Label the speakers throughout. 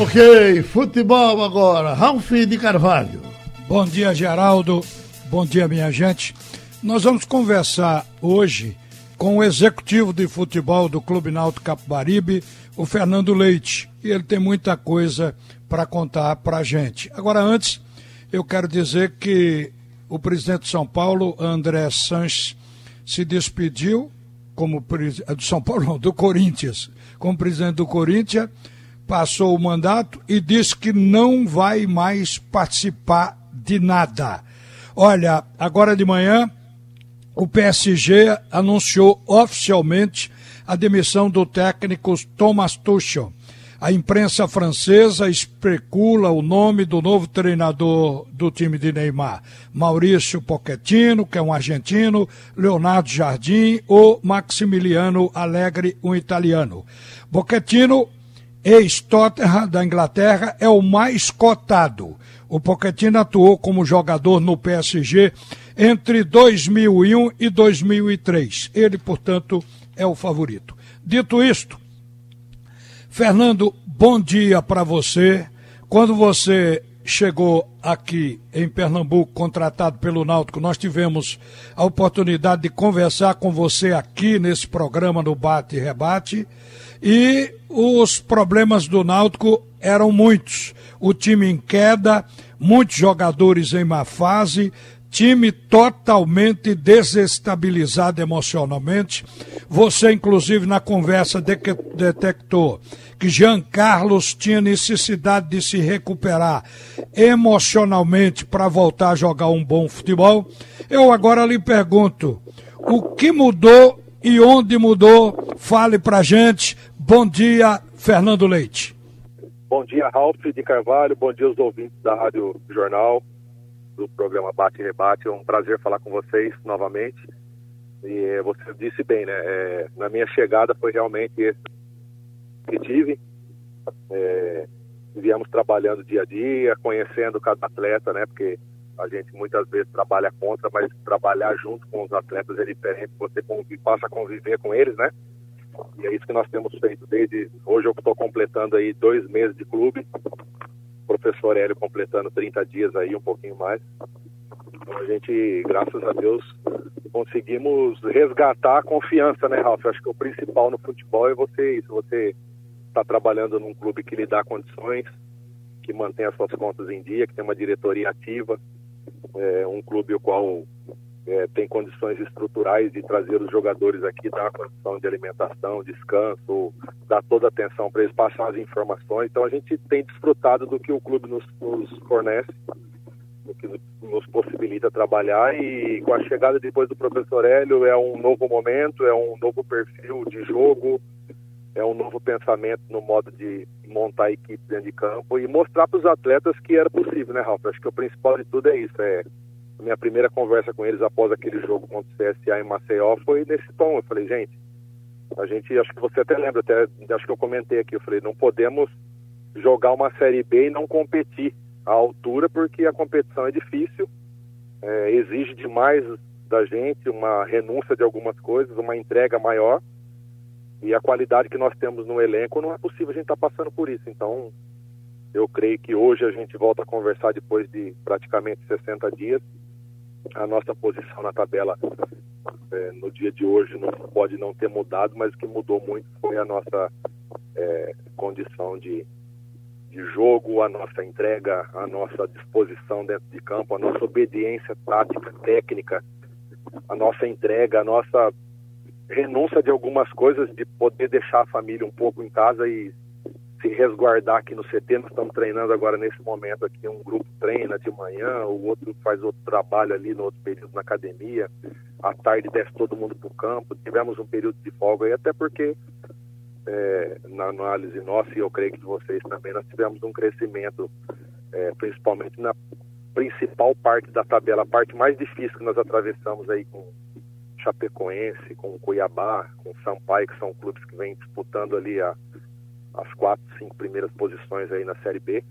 Speaker 1: Ok, futebol agora. Ralf de Carvalho.
Speaker 2: Bom dia, Geraldo. Bom dia, minha gente. Nós vamos conversar hoje com o executivo de futebol do Clube Náutico Capibaribe, o Fernando Leite. E ele tem muita coisa para contar para a gente. Agora, antes, eu quero dizer que o presidente de São Paulo, André Sanches, se despediu como do São Paulo, não, do Corinthians, como presidente do Corinthians passou o mandato e disse que não vai mais participar de nada. Olha, agora de manhã o PSG anunciou oficialmente a demissão do técnico Thomas Tuchel. A imprensa francesa especula o nome do novo treinador do time de Neymar, Maurício Pochettino, que é um argentino, Leonardo Jardim ou Maximiliano Alegre, um italiano. Pochettino ex-Tottenham da Inglaterra, é o mais cotado. O Pochettino atuou como jogador no PSG entre 2001 e 2003. Ele, portanto, é o favorito. Dito isto, Fernando, bom dia para você. Quando você chegou aqui em Pernambuco, contratado pelo Náutico, nós tivemos a oportunidade de conversar com você aqui nesse programa no Bate e Rebate. E os problemas do Náutico eram muitos. O time em queda, muitos jogadores em má fase, time totalmente desestabilizado emocionalmente. Você, inclusive, na conversa detectou que Jean Carlos tinha necessidade de se recuperar emocionalmente para voltar a jogar um bom futebol. Eu agora lhe pergunto: o que mudou e onde mudou? Fale pra gente. Bom dia, Fernando Leite.
Speaker 3: Bom dia, Ralf de Carvalho. Bom dia aos ouvintes da Rádio Jornal, do programa Bate e Rebate. É um prazer falar com vocês novamente. E eh, você disse bem, né? É, na minha chegada foi realmente esse que tive. É, viemos trabalhando dia a dia, conhecendo cada atleta, né? Porque a gente muitas vezes trabalha contra, mas trabalhar junto com os atletas é diferente. Você passa a conviver com eles, né? E é isso que nós temos feito desde hoje. Eu estou completando aí dois meses de clube. O professor Hélio completando 30 dias aí, um pouquinho mais. Então a gente, graças a Deus, conseguimos resgatar a confiança, né, Ralf? Acho que o principal no futebol é você isso, você está trabalhando num clube que lhe dá condições, que mantém as suas contas em dia, que tem uma diretoria ativa, é, um clube o qual é, tem condições estruturais de trazer os jogadores aqui, dar condição de alimentação, descanso, dar toda a atenção para eles passar as informações. Então a gente tem desfrutado do que o clube nos, nos fornece, do que nos possibilita trabalhar e com a chegada depois do professor Hélio é um novo momento, é um novo perfil de jogo, é um novo pensamento no modo de montar a equipe dentro de campo e mostrar para os atletas que era possível, né, Ralf? Acho que o principal de tudo é isso, é minha primeira conversa com eles após aquele jogo contra o CSA em Maceió foi nesse tom. Eu falei, gente, a gente, acho que você até lembra, até, acho que eu comentei aqui, eu falei, não podemos jogar uma Série B e não competir à altura, porque a competição é difícil, é, exige demais da gente, uma renúncia de algumas coisas, uma entrega maior, e a qualidade que nós temos no elenco, não é possível a gente estar tá passando por isso. Então, eu creio que hoje a gente volta a conversar depois de praticamente 60 dias, a nossa posição na tabela é, no dia de hoje não pode não ter mudado, mas o que mudou muito foi a nossa é, condição de, de jogo, a nossa entrega, a nossa disposição dentro de campo, a nossa obediência tática, técnica, a nossa entrega, a nossa renúncia de algumas coisas, de poder deixar a família um pouco em casa e se resguardar aqui no CT. Nós estamos treinando agora nesse momento aqui, um grupo treina de manhã, o outro faz outro trabalho ali no outro período na academia. À tarde desce todo mundo para o campo. Tivemos um período de folga aí, até porque é, na análise nossa, e eu creio que de vocês também, nós tivemos um crescimento, é, principalmente na principal parte da tabela, a parte mais difícil que nós atravessamos aí com Chapecoense, com Cuiabá, com Sampaio, que são clubes que vêm disputando ali a, as quatro, cinco primeiras posições aí na Série B.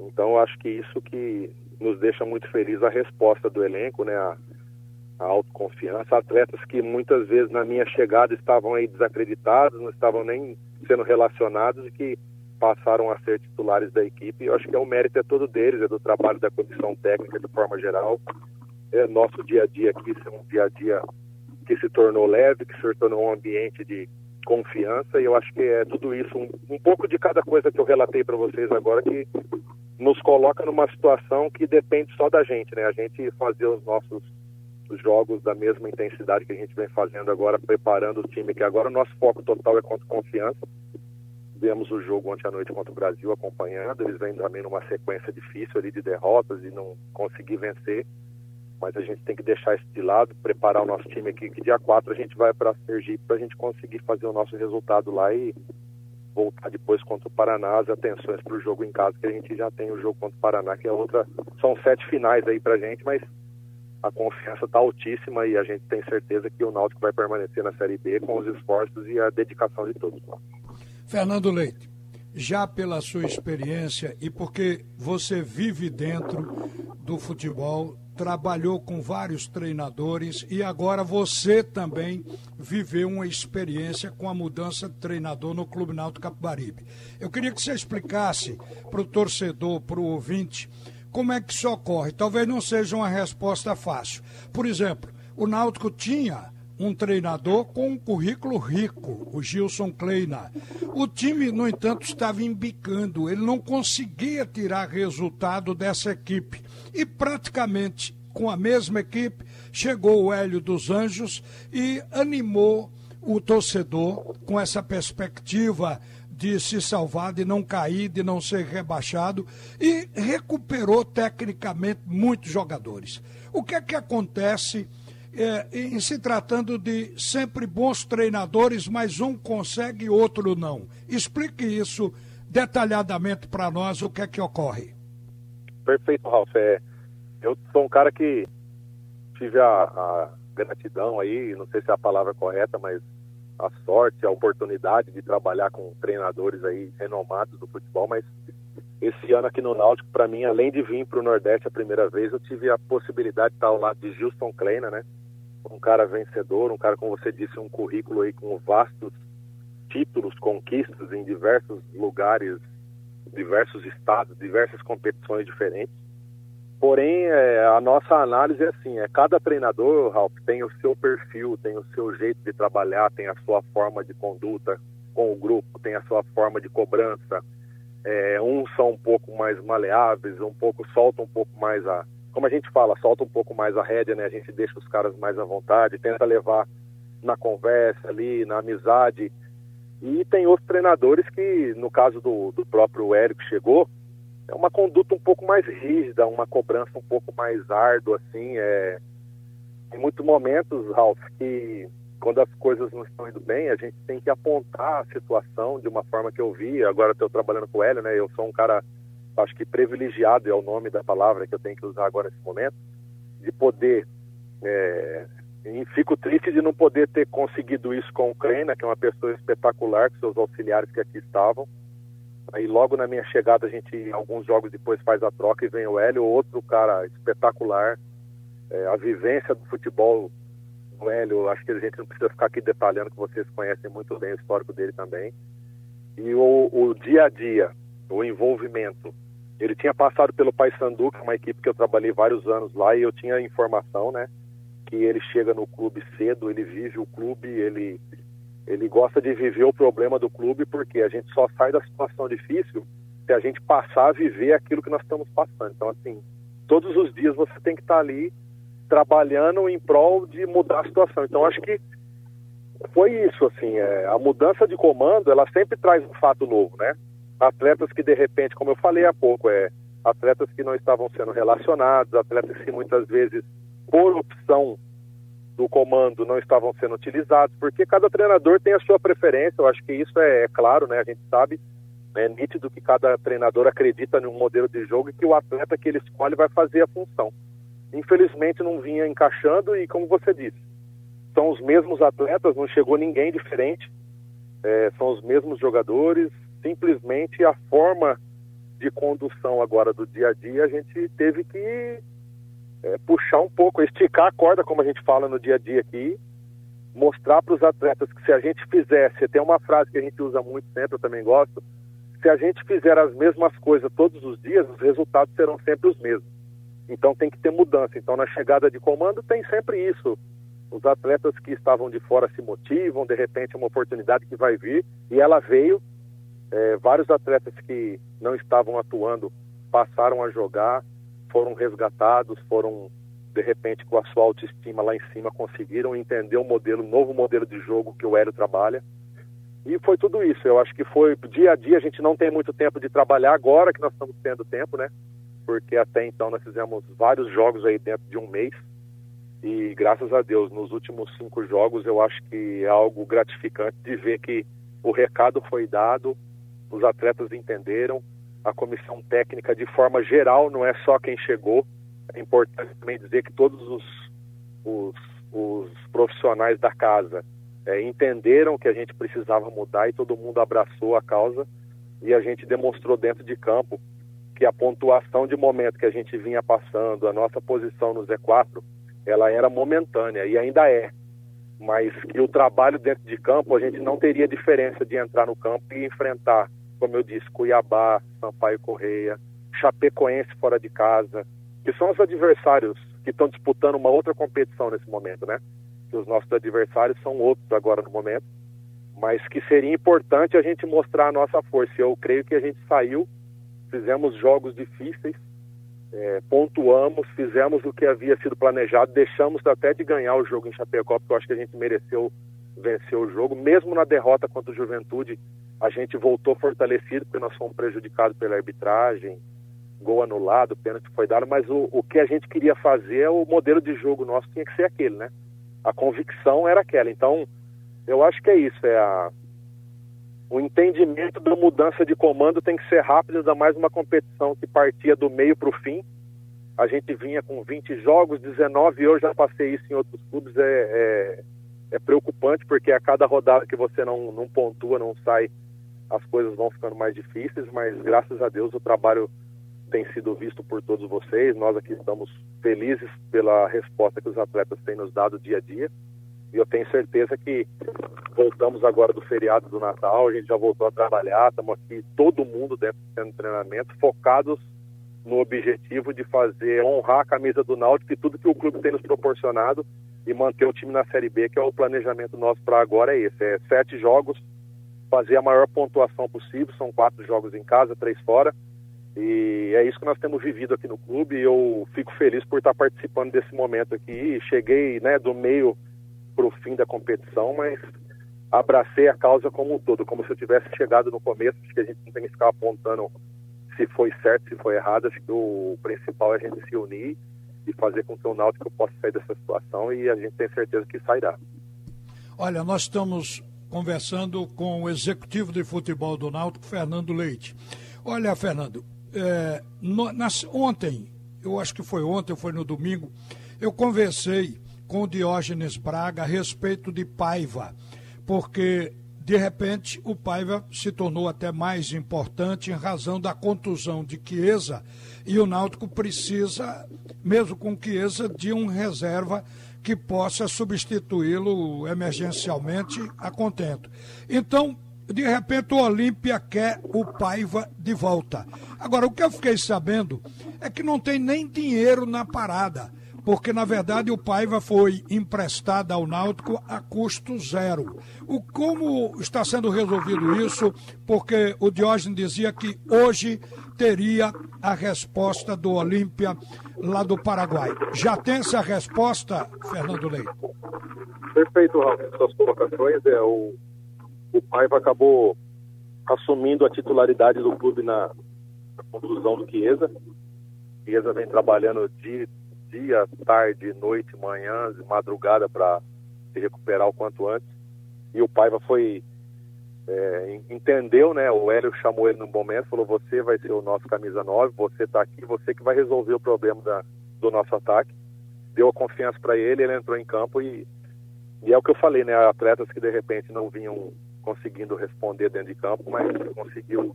Speaker 3: Então, acho que isso que nos deixa muito feliz a resposta do elenco, né? A, a autoconfiança. Atletas que muitas vezes na minha chegada estavam aí desacreditados, não estavam nem sendo relacionados e que passaram a ser titulares da equipe. Eu acho que é o mérito é todo deles, é do trabalho da comissão técnica de forma geral. É nosso dia a dia aqui, é um dia a dia que se tornou leve, que se tornou um ambiente de confiança. E eu acho que é tudo isso, um, um pouco de cada coisa que eu relatei para vocês agora que nos coloca numa situação que depende só da gente, né? A gente fazer os nossos jogos da mesma intensidade que a gente vem fazendo agora, preparando o time, que agora o nosso foco total é contra confiança. Vemos o jogo ontem à noite contra o Brasil acompanhando, eles vêm também numa sequência difícil ali de derrotas e não conseguir vencer, mas a gente tem que deixar isso de lado, preparar o nosso time aqui, que dia 4 a gente vai para Sergipe para a gente conseguir fazer o nosso resultado lá e voltar depois contra o Paraná, as atenções para o jogo em casa, que a gente já tem o jogo contra o Paraná, que é outra. São sete finais aí para a gente, mas a confiança está altíssima e a gente tem certeza que o Náutico vai permanecer na Série B com os esforços e a dedicação de todos.
Speaker 2: Fernando Leite, já pela sua experiência e porque você vive dentro do futebol, trabalhou com vários treinadores e agora você também viveu uma experiência com a mudança de treinador no Clube Náutico Capibaribe. Eu queria que você explicasse para o torcedor, para o ouvinte, como é que isso ocorre? Talvez não seja uma resposta fácil. Por exemplo, o Náutico tinha um treinador com um currículo rico, o Gilson Kleina. O time, no entanto, estava embicando, ele não conseguia tirar resultado dessa equipe. E praticamente com a mesma equipe chegou o Hélio dos Anjos e animou o torcedor com essa perspectiva de se salvar, de não cair, de não ser rebaixado e recuperou tecnicamente muitos jogadores. O que é que acontece é, em se tratando de sempre bons treinadores, mas um consegue e outro não? Explique isso detalhadamente para nós, o que é que ocorre.
Speaker 3: Perfeito, Ralf. É, eu sou um cara que tive a, a gratidão aí, não sei se é a palavra correta, mas a sorte, a oportunidade de trabalhar com treinadores aí renomados do futebol, mas esse ano aqui no Náutico, para mim, além de vir para o Nordeste a primeira vez, eu tive a possibilidade de estar ao lado de Gilson Kleina, né? Um cara vencedor, um cara, como você disse, um currículo aí com vastos títulos, conquistas em diversos lugares, diversos estados, diversas competições diferentes. Porém, é, a nossa análise é assim, é cada treinador, Ralf, tem o seu perfil, tem o seu jeito de trabalhar, tem a sua forma de conduta com o grupo, tem a sua forma de cobrança. É, uns são um pouco mais maleáveis, um pouco soltam um pouco mais a, como a gente fala, solta um pouco mais a rédea, né? A gente deixa os caras mais à vontade, tenta levar na conversa ali, na amizade. E tem outros treinadores que, no caso do, do próprio Érico chegou, é uma conduta um pouco mais rígida, uma cobrança um pouco mais árdua, assim. É... Em muitos momentos, Ralph, que quando as coisas não estão indo bem, a gente tem que apontar a situação de uma forma que eu vi. Agora estou trabalhando com o Hélio, né? Eu sou um cara, acho que privilegiado é o nome da palavra que eu tenho que usar agora nesse momento, de poder. É... Fico triste de não poder ter conseguido isso com o Kleina, que é uma pessoa espetacular, com seus auxiliares que aqui estavam Aí logo na minha chegada a gente, alguns jogos depois, faz a troca e vem o Hélio, outro cara espetacular. É, a vivência do futebol do Hélio, acho que a gente não precisa ficar aqui detalhando, que vocês conhecem muito bem o histórico dele também. E o, o dia a dia, o envolvimento. Ele tinha passado pelo Paysandu, que é uma equipe que eu trabalhei vários anos lá, e eu tinha informação, né? Que ele chega no clube cedo, ele vive o clube, ele ele gosta de viver o problema do clube porque a gente só sai da situação difícil se a gente passar a viver aquilo que nós estamos passando. Então, assim, todos os dias você tem que estar ali trabalhando em prol de mudar a situação. Então, acho que foi isso, assim, é, a mudança de comando, ela sempre traz um fato novo, né? Atletas que, de repente, como eu falei há pouco, é, atletas que não estavam sendo relacionados, atletas que muitas vezes, por opção do comando não estavam sendo utilizados, porque cada treinador tem a sua preferência, eu acho que isso é, é claro, né? A gente sabe, é nítido que cada treinador acredita num modelo de jogo e que o atleta que ele escolhe vai fazer a função. Infelizmente não vinha encaixando e, como você disse, são os mesmos atletas, não chegou ninguém diferente, é, são os mesmos jogadores, simplesmente a forma de condução agora do dia a dia a gente teve que é, puxar um pouco, esticar a corda, como a gente fala no dia a dia aqui, mostrar para os atletas que se a gente fizesse, tem uma frase que a gente usa muito sempre, eu também gosto, se a gente fizer as mesmas coisas todos os dias, os resultados serão sempre os mesmos. Então tem que ter mudança. Então na chegada de comando tem sempre isso. Os atletas que estavam de fora se motivam, de repente é uma oportunidade que vai vir e ela veio. É, vários atletas que não estavam atuando passaram a jogar, foram resgatados, foram de repente com a sua autoestima lá em cima conseguiram entender o modelo, novo modelo de jogo que o Hélio trabalha. E foi tudo isso. Eu acho que foi dia a dia. A gente não tem muito tempo de trabalhar agora que nós estamos tendo tempo, né? Porque até então nós fizemos vários jogos aí dentro de um mês. E graças a Deus, nos últimos cinco jogos, eu acho que é algo gratificante de ver que o recado foi dado, os atletas entenderam, a comissão técnica, de forma geral, não é só quem chegou. É importante também dizer que todos os, os, os profissionais da casa é, entenderam que a gente precisava mudar e todo mundo abraçou a causa e a gente demonstrou dentro de campo que a pontuação de momento que a gente vinha passando, a nossa posição no Z4, ela era momentânea e ainda é. Mas que o trabalho dentro de campo, a gente não teria diferença de entrar no campo e enfrentar, como eu disse, Cuiabá, Sampaio Correia, Chapecoense fora de casa, que são os adversários que estão disputando uma outra competição nesse momento, né? que os nossos adversários são outros agora no momento, mas que seria importante a gente mostrar a nossa força. Eu creio que a gente saiu, fizemos jogos difíceis, é, pontuamos, fizemos o que havia sido planejado, deixamos até de ganhar o jogo em Chapecó, porque eu acho que a gente mereceu vencer o jogo. Mesmo na derrota contra o Juventude, a gente voltou fortalecido, porque nós fomos prejudicados pela arbitragem, gol anulado, pênalti foi dado, mas o, o que a gente queria fazer, o modelo de jogo nosso tinha que ser aquele, né? a convicção era aquela. Então, eu acho que é isso, é a, o entendimento da mudança de comando tem que ser rápido, ainda mais uma competição que partia do meio para o fim. A gente vinha com 20 jogos, 19, eu já passei isso em outros clubes, é, é, é preocupante, porque a cada rodada que você não, não pontua, não sai, as coisas vão ficando mais difíceis, mas graças a Deus o trabalho tem sido visto por todos vocês. Nós aqui estamos felizes pela resposta que os atletas têm nos dado dia a dia. E eu tenho certeza que voltamos agora do feriado do Natal, a gente já voltou a trabalhar, estamos aqui todo mundo dentro do treinamento, focados no objetivo de fazer, honrar a camisa do Náutico e tudo que o clube tem nos proporcionado e manter o time na Série B, que é o planejamento nosso para agora é esse, é sete jogos, fazer a maior pontuação possível, são quatro jogos em casa, três fora, e é isso que nós temos vivido aqui no clube. E eu fico feliz por estar participando desse momento aqui. Cheguei né, do meio para o fim da competição, mas abracei a causa como um todo, como se eu tivesse chegado no começo, acho que a gente não tem que ficar apontando se foi certo, se foi errado, acho que o principal é a gente se unir e fazer com que o Náutico possa sair dessa situação. E a gente tem certeza que sairá.
Speaker 2: Olha, nós estamos conversando com o executivo de futebol do Náutico, Fernando Leite. Olha, Fernando, é, no, nas, ontem, eu acho que foi ontem, foi no domingo, eu conversei com o Diógenes Braga a respeito de Paiva, porque de repente o Paiva se tornou até mais importante em razão da contusão de Chiesa e o Náutico precisa, mesmo com Chiesa, de um reserva que possa substituí-lo emergencialmente a contento. Então, de repente o Olímpia quer o Paiva de volta. Agora, o que eu fiquei sabendo é que não tem nem dinheiro na parada, porque na verdade o Paiva foi emprestado ao Náutico a custo zero. O, como está sendo resolvido isso? Porque o Diógenes dizia que hoje teria a resposta do Olímpia lá do Paraguai. Já tem essa resposta, Fernando Leite?
Speaker 3: Perfeito, Raul. Suas colocações é o o Paiva acabou assumindo a titularidade do clube na, na conclusão do Chiesa. Chiesa vem trabalhando dia, dia, tarde, noite, manhã, madrugada para se recuperar o quanto antes. E o Paiva foi é, entendeu, né? O Hélio chamou ele num momento, falou: "Você vai ser o nosso camisa 9, você está aqui, você que vai resolver o problema da, do nosso ataque". Deu a confiança para ele, ele entrou em campo e e é o que eu falei, né? Atletas que de repente não vinham conseguindo responder dentro de campo, mas conseguiu.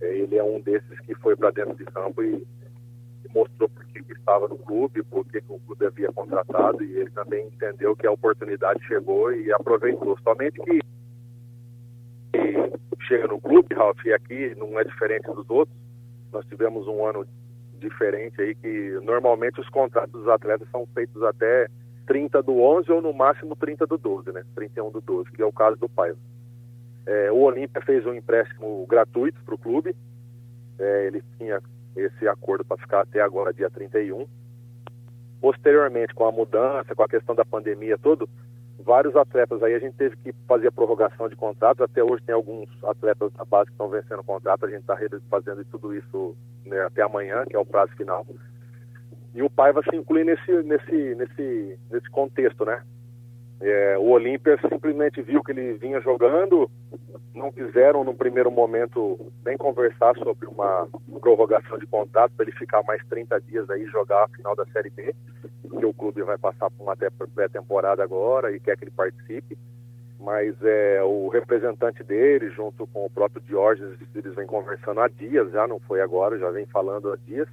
Speaker 3: É, ele é um desses que foi para dentro de campo e, mostrou por que estava no clube, por que o clube havia contratado e ele também entendeu que a oportunidade chegou e aproveitou. Somente que chega no clube, Ralf, e aqui não é diferente dos outros. Nós tivemos um ano diferente aí que normalmente os contratos dos atletas são feitos até 30 do 11 ou no máximo 30 do 12, né? 31 do 12, que é o caso do Paiva. É, o Olímpia fez um empréstimo gratuito para o clube. É, ele tinha esse acordo para ficar até agora, dia 31. Posteriormente, com a mudança, com a questão da pandemia, tudo, vários atletas aí a gente teve que fazer a prorrogação de contratos. Até hoje tem alguns atletas da base que estão vencendo o contrato. A gente está fazendo tudo isso né, até amanhã, que é o prazo final. E o Paiva se inclui nesse, nesse, nesse, nesse contexto, né? É, o Olímpia simplesmente viu que ele vinha jogando, não quiseram no primeiro momento nem conversar sobre uma prorrogação de contrato para ele ficar mais 30 dias aí jogar a final da Série B, que o clube vai passar por uma pré-temporada agora e quer que ele participe. Mas é, o representante dele, junto com o próprio Diógenes, eles vêm conversando há dias, já não foi agora, já vem falando há dias.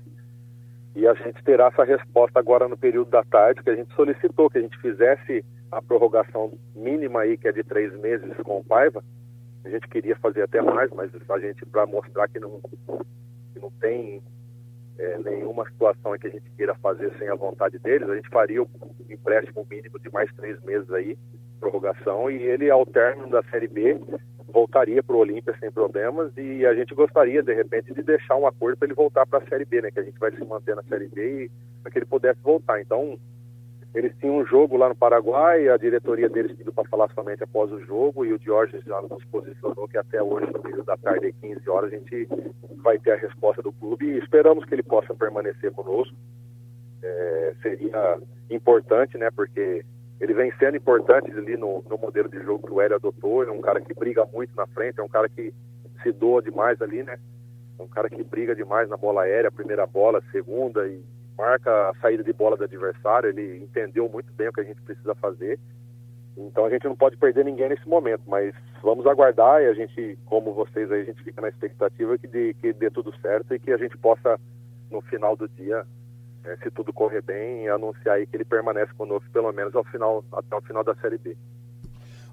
Speaker 3: E a gente terá essa resposta agora no período da tarde, que a gente solicitou que a gente fizesse a prorrogação mínima aí, que é de três meses com o Paiva. A gente queria fazer até mais, mas a gente, para mostrar que não, que não tem é, nenhuma situação que a gente queira fazer sem a vontade deles, a gente faria o empréstimo mínimo de mais três meses aí, prorrogação, e ele, ao término da Série B, voltaria para o Olímpia sem problemas e a gente gostaria, de repente, de deixar um acordo para ele voltar para a Série B, né? Que a gente vai se manter na Série B e para que ele pudesse voltar. Então, eles tinham um jogo lá no Paraguai, a diretoria deles pediu para falar somente após o jogo e o Jorge já nos posicionou que até hoje, no período da tarde, 15 horas, a gente vai ter a resposta do clube e esperamos que ele possa permanecer conosco. É, seria importante, né? Porque ele vem sendo importante ali no, no modelo de jogo que o Hélio adotou. é um cara que briga muito na frente, é um cara que se doa demais ali, né? É um cara que briga demais na bola aérea, primeira bola, segunda e marca a saída de bola do adversário, ele entendeu muito bem o que a gente precisa fazer. Então a gente não pode perder ninguém nesse momento, mas vamos aguardar e a gente, como vocês aí, a gente fica na expectativa que dê, que dê tudo certo e que a gente possa, no final do dia, é, se tudo correr bem, anunciar aí que ele permanece conosco pelo menos ao final, até o final da Série B.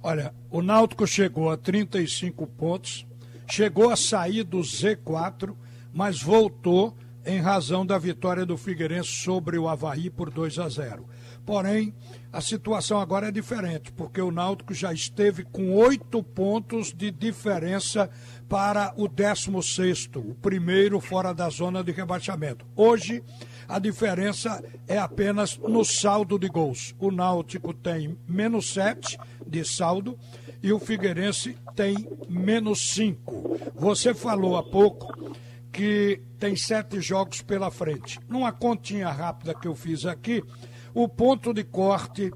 Speaker 2: Olha, o Náutico chegou a 35 pontos, chegou a sair do Z4, mas voltou em razão da vitória do Figueirense sobre o Havaí por 2 a 0. Porém, a situação agora é diferente, porque o Náutico já esteve com oito pontos de diferença para o 16, o primeiro fora da zona de rebaixamento. Hoje, a diferença é apenas no saldo de gols. O Náutico tem menos 7 de saldo e o Figueirense tem menos 5. Você falou há pouco que tem sete jogos pela frente. Numa continha rápida que eu fiz aqui, o ponto de corte,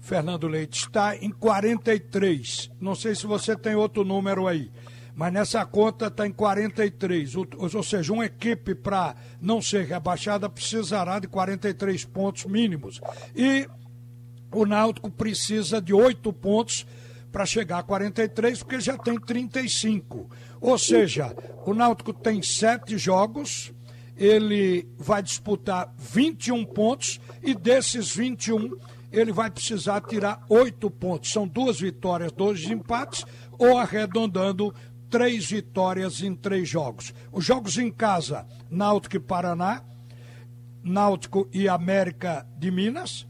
Speaker 2: Fernando Leite, está em 43. Não sei se você tem outro número aí, mas nessa conta está em 43. Ou, ou seja, uma equipe para não ser rebaixada precisará de 43 pontos mínimos. E o Náutico precisa de oito pontos para chegar a 43, porque já tem 35. Ou seja, o Náutico tem sete jogos, ele vai disputar 21 pontos e desses 21 ele vai precisar tirar oito pontos. São duas vitórias, dois empates, ou arredondando três vitórias em três jogos. Os jogos em casa, Náutico e Paraná, Náutico e América de Minas,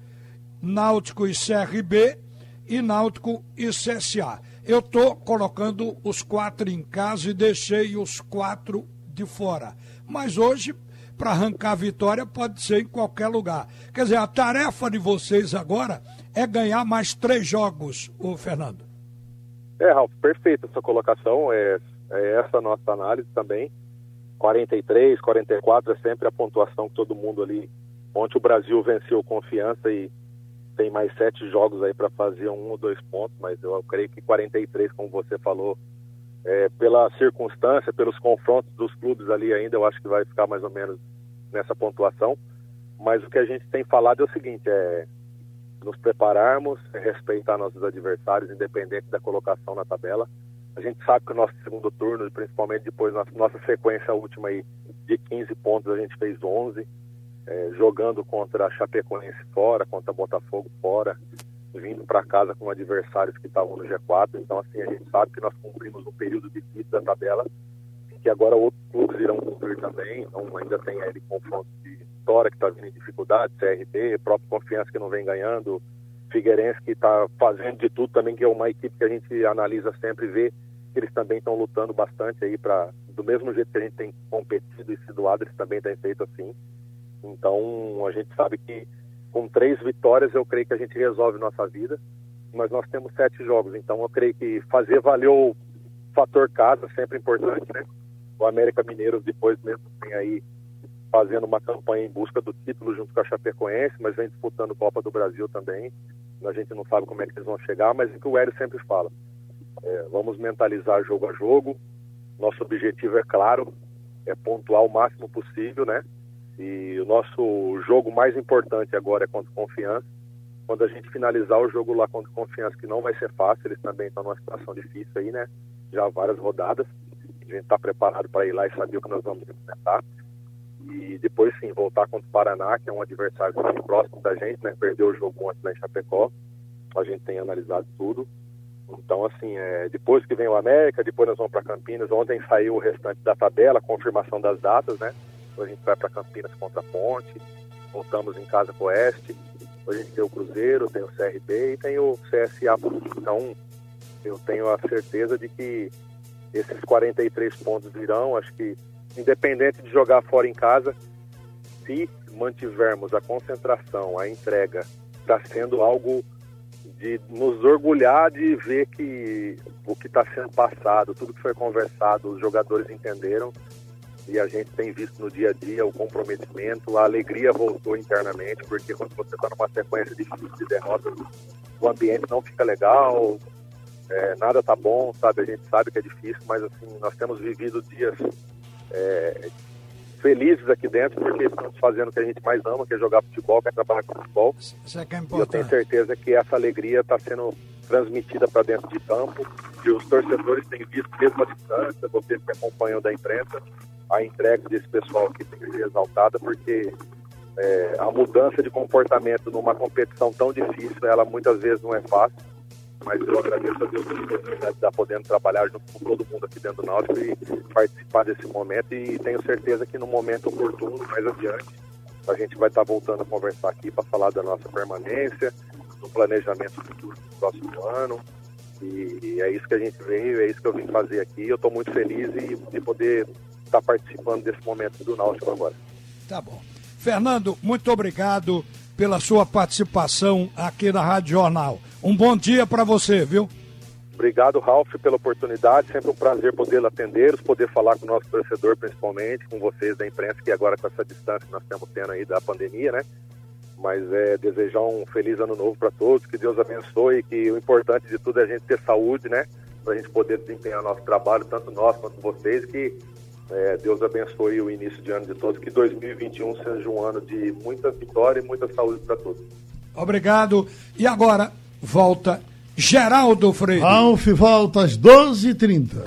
Speaker 2: Náutico e CRB e Náutico e CSA. Eu estou colocando os quatro em casa e deixei os quatro de fora. Mas hoje, para arrancar a vitória, pode ser em qualquer lugar. Quer dizer, a tarefa de vocês agora é ganhar mais três jogos, o Fernando.
Speaker 3: É, Ralf, perfeita essa colocação. É, é essa a nossa análise também. 43, 44 é sempre a pontuação que todo mundo ali. Ontem o Brasil venceu confiança e tem mais sete jogos aí para fazer um ou dois pontos, mas eu creio que 43, como você falou, é, pela circunstância, pelos confrontos dos clubes ali ainda, eu acho que vai ficar mais ou menos nessa pontuação. Mas o que a gente tem falado é o seguinte, é nos prepararmos, é respeitar nossos adversários, independente da colocação na tabela. A gente sabe que o nosso segundo turno, principalmente depois nossa, nossa sequência última aí de 15 pontos, a gente fez 11 é, jogando contra a Chapecoense fora, contra Botafogo fora. vindo para casa com adversários que estavam no G4. Então, assim, a gente sabe que nós cumprimos um período difícil da tabela, que agora outros clubes irão cumprir também. Então, ainda tem aí confronto de Vitória, que está vindo em dificuldade, CRB, próprio Confiança, que não vem ganhando, Figueirense, que está fazendo de tudo também, que é uma equipe que a gente analisa sempre e vê que eles também estão lutando bastante aí para, do mesmo jeito que a gente tem competido e sido doado, eles também têm feito assim. Então, a gente sabe que com três vitórias, eu creio que a gente resolve nossa vida. Mas nós temos sete jogos, então eu creio que fazer valer o fator casa sempre importante, né? O América Mineiro depois mesmo tem aí fazendo uma campanha em busca do título junto com a Chapecoense, mas vem disputando Copa do Brasil também. A gente não sabe como é que eles vão chegar, mas é o que o Hélio sempre fala. É, vamos mentalizar jogo a jogo. Nosso objetivo é claro, é pontuar o máximo possível, né? E o nosso jogo mais importante agora é contra Confiança. Quando a gente finalizar o jogo lá contra Confiança, que não vai ser fácil, eles também estão numa situação difícil aí, né? Já várias rodadas. A gente está preparado para ir lá e saber o que nós vamos enfrentar. E depois sim, voltar contra o Paraná, que é um adversário muito próximo da gente, né? Perdeu o jogo ontem lá em Chapecó. A gente tem analisado tudo. Então, assim, é, depois que vem o América, depois nós vamos para Campinas. Ontem saiu o restante da tabela, confirmação das datas, né? A gente vai para Campinas contra a Ponte, voltamos em casa com o Oeste. Hoje a gente tem o Cruzeiro, tem o CRB e tem o CSA. Então, eu tenho a certeza de que esses 43 pontos virão. Acho que, independente de jogar fora em casa, se mantivermos a concentração, a entrega, está sendo algo de nos orgulhar de ver que o que está sendo passado, tudo que foi conversado, os jogadores entenderam e a gente tem visto no dia a dia o comprometimento, a alegria voltou internamente, porque quando você está numa sequência difícil de derrotas, o ambiente não fica legal, é, nada tá bom, sabe? A gente sabe que é difícil, mas assim, nós temos vivido dias é, felizes aqui dentro, porque estamos fazendo o que a gente mais ama, que é jogar futebol, que é trabalhar com futebol.
Speaker 2: Isso é que é
Speaker 3: importante. E eu tenho certeza que essa alegria está sendo transmitida para dentro de campo, e os torcedores têm visto mesmo a distância, vocês que acompanham da imprensa, a entrega desse pessoal aqui tem que ser exaltada, porque é, a mudança de comportamento numa competição tão difícil, ela muitas vezes não é fácil, mas eu agradeço a Deus pela oportunidade de estar podendo trabalhar junto com todo mundo aqui dentro do Náutico e participar desse momento. E tenho certeza que no momento oportuno, mais adiante, a gente vai estar voltando a conversar aqui para falar da nossa permanência, do planejamento futuro do próximo ano, e é isso que a gente veio, é isso que eu vim fazer aqui. Eu estou muito feliz de poder estar tá participando desse momento do Náutico agora.
Speaker 2: Tá bom. Fernando, muito obrigado pela sua participação aqui na Rádio Jornal. Um bom dia para você, viu?
Speaker 3: Obrigado, Ralf, pela oportunidade. Sempre um prazer poder atendê-los, poder falar com o nosso torcedor, principalmente, com vocês da imprensa, que agora com essa distância que nós estamos tendo aí da pandemia, né? Mas é desejar um feliz ano novo para todos, que Deus abençoe, que o importante de tudo é a gente ter saúde, né? Para a gente poder desempenhar nosso trabalho, tanto nós quanto vocês, que é, Deus abençoe o início de ano de todos, que 2021 seja um ano de muita vitória e muita saúde para todos.
Speaker 2: Obrigado. E agora volta Geraldo Freire.
Speaker 1: Ralf volta às 12h30.